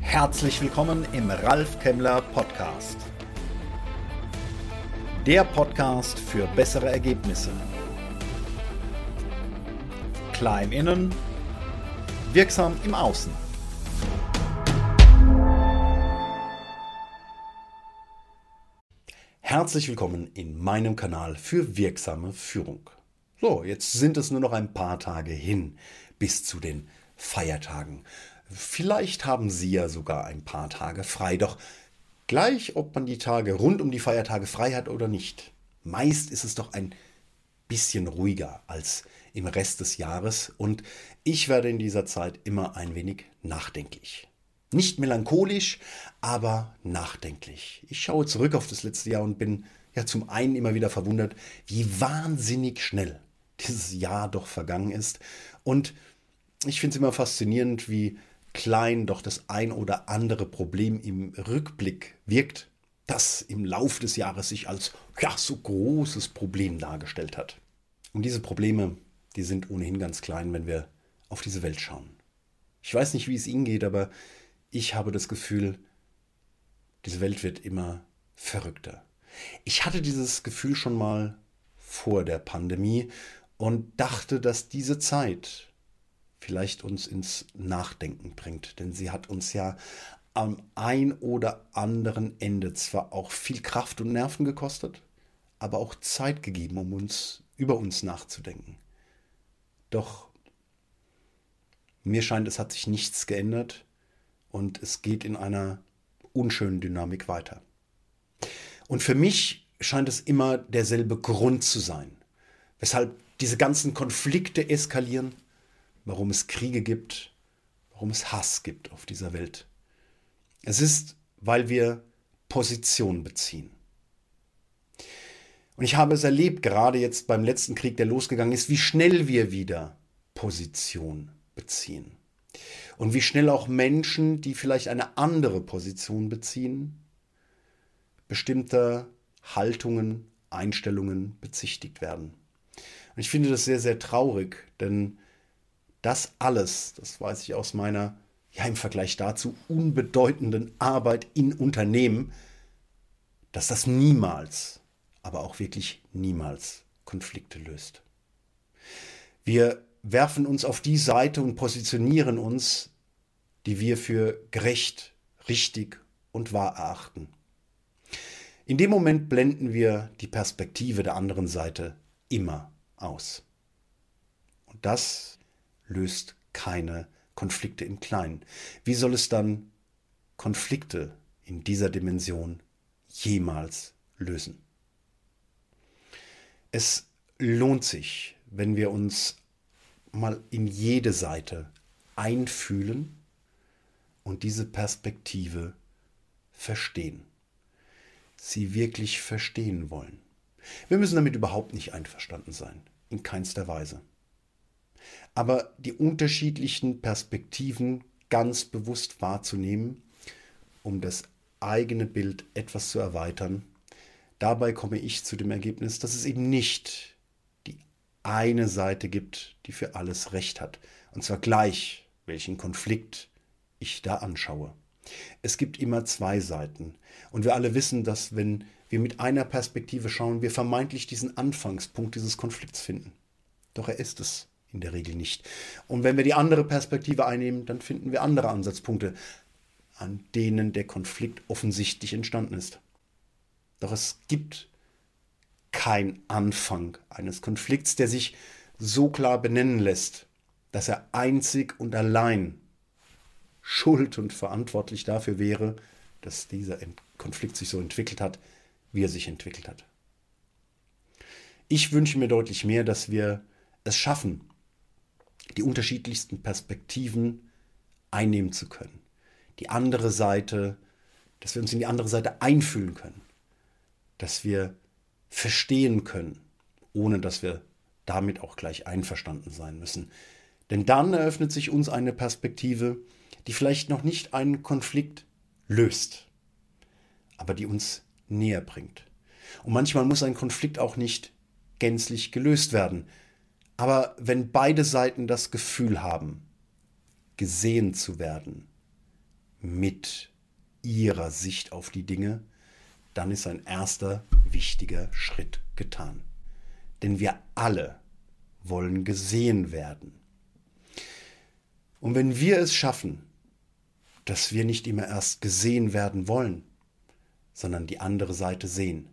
Herzlich willkommen im Ralf Kemmler Podcast. Der Podcast für bessere Ergebnisse. Klein innen, wirksam im Außen. Herzlich willkommen in meinem Kanal für wirksame Führung. So, jetzt sind es nur noch ein paar Tage hin bis zu den Feiertagen. Vielleicht haben Sie ja sogar ein paar Tage frei, doch gleich ob man die Tage rund um die Feiertage frei hat oder nicht. Meist ist es doch ein bisschen ruhiger als im Rest des Jahres und ich werde in dieser Zeit immer ein wenig nachdenklich. Nicht melancholisch, aber nachdenklich. Ich schaue zurück auf das letzte Jahr und bin ja zum einen immer wieder verwundert, wie wahnsinnig schnell dieses Jahr doch vergangen ist. Und ich finde es immer faszinierend, wie klein doch das ein oder andere Problem im Rückblick wirkt, das im Lauf des Jahres sich als ja, so großes Problem dargestellt hat. Und diese Probleme, die sind ohnehin ganz klein, wenn wir auf diese Welt schauen. Ich weiß nicht, wie es Ihnen geht, aber ich habe das Gefühl, diese Welt wird immer verrückter. Ich hatte dieses Gefühl schon mal vor der Pandemie und dachte, dass diese Zeit vielleicht uns ins Nachdenken bringt. Denn sie hat uns ja am ein oder anderen Ende zwar auch viel Kraft und Nerven gekostet, aber auch Zeit gegeben, um uns über uns nachzudenken. Doch mir scheint, es hat sich nichts geändert und es geht in einer unschönen Dynamik weiter. Und für mich scheint es immer derselbe Grund zu sein, weshalb diese ganzen Konflikte eskalieren, warum es Kriege gibt, warum es Hass gibt auf dieser Welt. Es ist, weil wir Position beziehen. Und ich habe es erlebt, gerade jetzt beim letzten Krieg, der losgegangen ist, wie schnell wir wieder Position beziehen. Und wie schnell auch Menschen, die vielleicht eine andere Position beziehen, bestimmter Haltungen, Einstellungen bezichtigt werden. Und ich finde das sehr, sehr traurig, denn das alles, das weiß ich aus meiner, ja im Vergleich dazu, unbedeutenden Arbeit in Unternehmen, dass das niemals, aber auch wirklich niemals Konflikte löst. Wir werfen uns auf die Seite und positionieren uns, die wir für gerecht, richtig und wahr erachten. In dem Moment blenden wir die Perspektive der anderen Seite immer aus. Und das löst keine Konflikte im Kleinen. Wie soll es dann Konflikte in dieser Dimension jemals lösen? Es lohnt sich, wenn wir uns mal in jede Seite einfühlen und diese Perspektive verstehen. Sie wirklich verstehen wollen. Wir müssen damit überhaupt nicht einverstanden sein, in keinster Weise aber die unterschiedlichen Perspektiven ganz bewusst wahrzunehmen, um das eigene Bild etwas zu erweitern. Dabei komme ich zu dem Ergebnis, dass es eben nicht die eine Seite gibt, die für alles Recht hat. Und zwar gleich, welchen Konflikt ich da anschaue. Es gibt immer zwei Seiten. Und wir alle wissen, dass wenn wir mit einer Perspektive schauen, wir vermeintlich diesen Anfangspunkt dieses Konflikts finden. Doch er ist es in der Regel nicht. Und wenn wir die andere Perspektive einnehmen, dann finden wir andere Ansatzpunkte, an denen der Konflikt offensichtlich entstanden ist. Doch es gibt kein Anfang eines Konflikts, der sich so klar benennen lässt, dass er einzig und allein schuld und verantwortlich dafür wäre, dass dieser Konflikt sich so entwickelt hat, wie er sich entwickelt hat. Ich wünsche mir deutlich mehr, dass wir es schaffen, die unterschiedlichsten Perspektiven einnehmen zu können. Die andere Seite, dass wir uns in die andere Seite einfühlen können. Dass wir verstehen können, ohne dass wir damit auch gleich einverstanden sein müssen. Denn dann eröffnet sich uns eine Perspektive, die vielleicht noch nicht einen Konflikt löst, aber die uns näher bringt. Und manchmal muss ein Konflikt auch nicht gänzlich gelöst werden, aber wenn beide Seiten das Gefühl haben, gesehen zu werden mit ihrer Sicht auf die Dinge, dann ist ein erster wichtiger Schritt getan. Denn wir alle wollen gesehen werden. Und wenn wir es schaffen, dass wir nicht immer erst gesehen werden wollen, sondern die andere Seite sehen,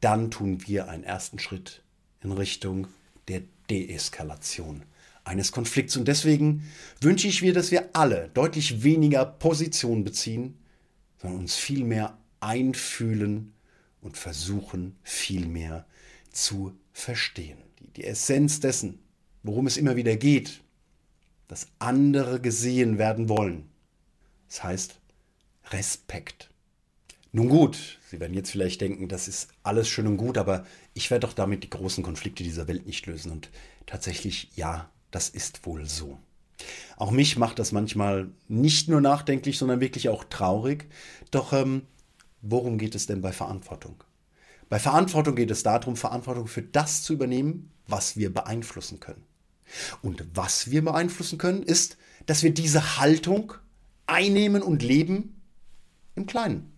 dann tun wir einen ersten Schritt in Richtung der Deeskalation eines Konflikts. Und deswegen wünsche ich mir, dass wir alle deutlich weniger Position beziehen, sondern uns viel mehr einfühlen und versuchen, viel mehr zu verstehen. Die, die Essenz dessen, worum es immer wieder geht, dass andere gesehen werden wollen. Das heißt Respekt. Nun gut, Sie werden jetzt vielleicht denken, das ist alles schön und gut, aber ich werde doch damit die großen Konflikte dieser Welt nicht lösen. Und tatsächlich, ja, das ist wohl so. Auch mich macht das manchmal nicht nur nachdenklich, sondern wirklich auch traurig. Doch ähm, worum geht es denn bei Verantwortung? Bei Verantwortung geht es darum, Verantwortung für das zu übernehmen, was wir beeinflussen können. Und was wir beeinflussen können, ist, dass wir diese Haltung einnehmen und leben im Kleinen.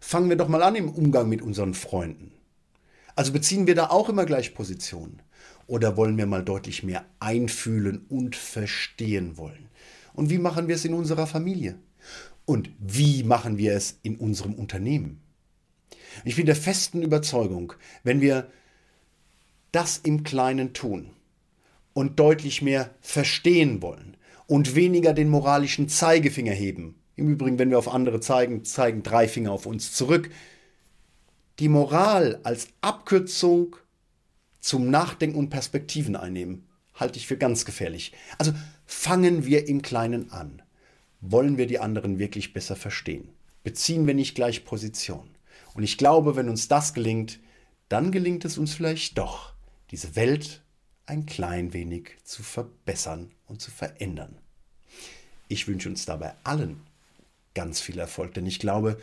Fangen wir doch mal an im Umgang mit unseren Freunden. Also beziehen wir da auch immer gleich Positionen. Oder wollen wir mal deutlich mehr einfühlen und verstehen wollen? Und wie machen wir es in unserer Familie? Und wie machen wir es in unserem Unternehmen? Ich bin der festen Überzeugung, wenn wir das im Kleinen tun und deutlich mehr verstehen wollen und weniger den moralischen Zeigefinger heben, im Übrigen, wenn wir auf andere zeigen, zeigen drei Finger auf uns zurück, die Moral als Abkürzung zum Nachdenken und Perspektiven einnehmen, halte ich für ganz gefährlich. Also fangen wir im Kleinen an. Wollen wir die anderen wirklich besser verstehen? Beziehen wir nicht gleich Position? Und ich glaube, wenn uns das gelingt, dann gelingt es uns vielleicht doch, diese Welt ein klein wenig zu verbessern und zu verändern. Ich wünsche uns dabei allen ganz viel Erfolg, denn ich glaube,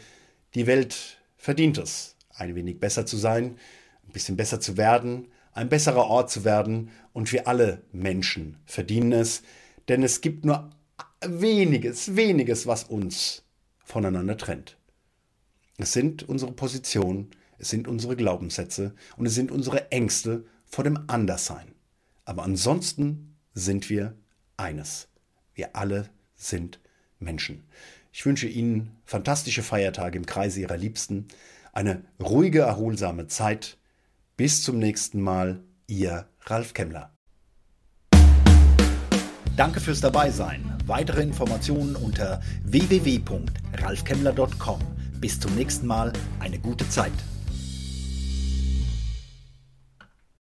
die Welt verdient es, ein wenig besser zu sein, ein bisschen besser zu werden, ein besserer Ort zu werden und wir alle Menschen verdienen es, denn es gibt nur weniges, weniges, was uns voneinander trennt. Es sind unsere Positionen, es sind unsere Glaubenssätze und es sind unsere Ängste vor dem Anderssein. Aber ansonsten sind wir eines. Wir alle sind Menschen. Ich wünsche Ihnen fantastische Feiertage im Kreise Ihrer Liebsten, eine ruhige, erholsame Zeit. Bis zum nächsten Mal, Ihr Ralf Kemmler. Danke fürs Dabeisein. Weitere Informationen unter www.ralfkemmler.com. Bis zum nächsten Mal, eine gute Zeit.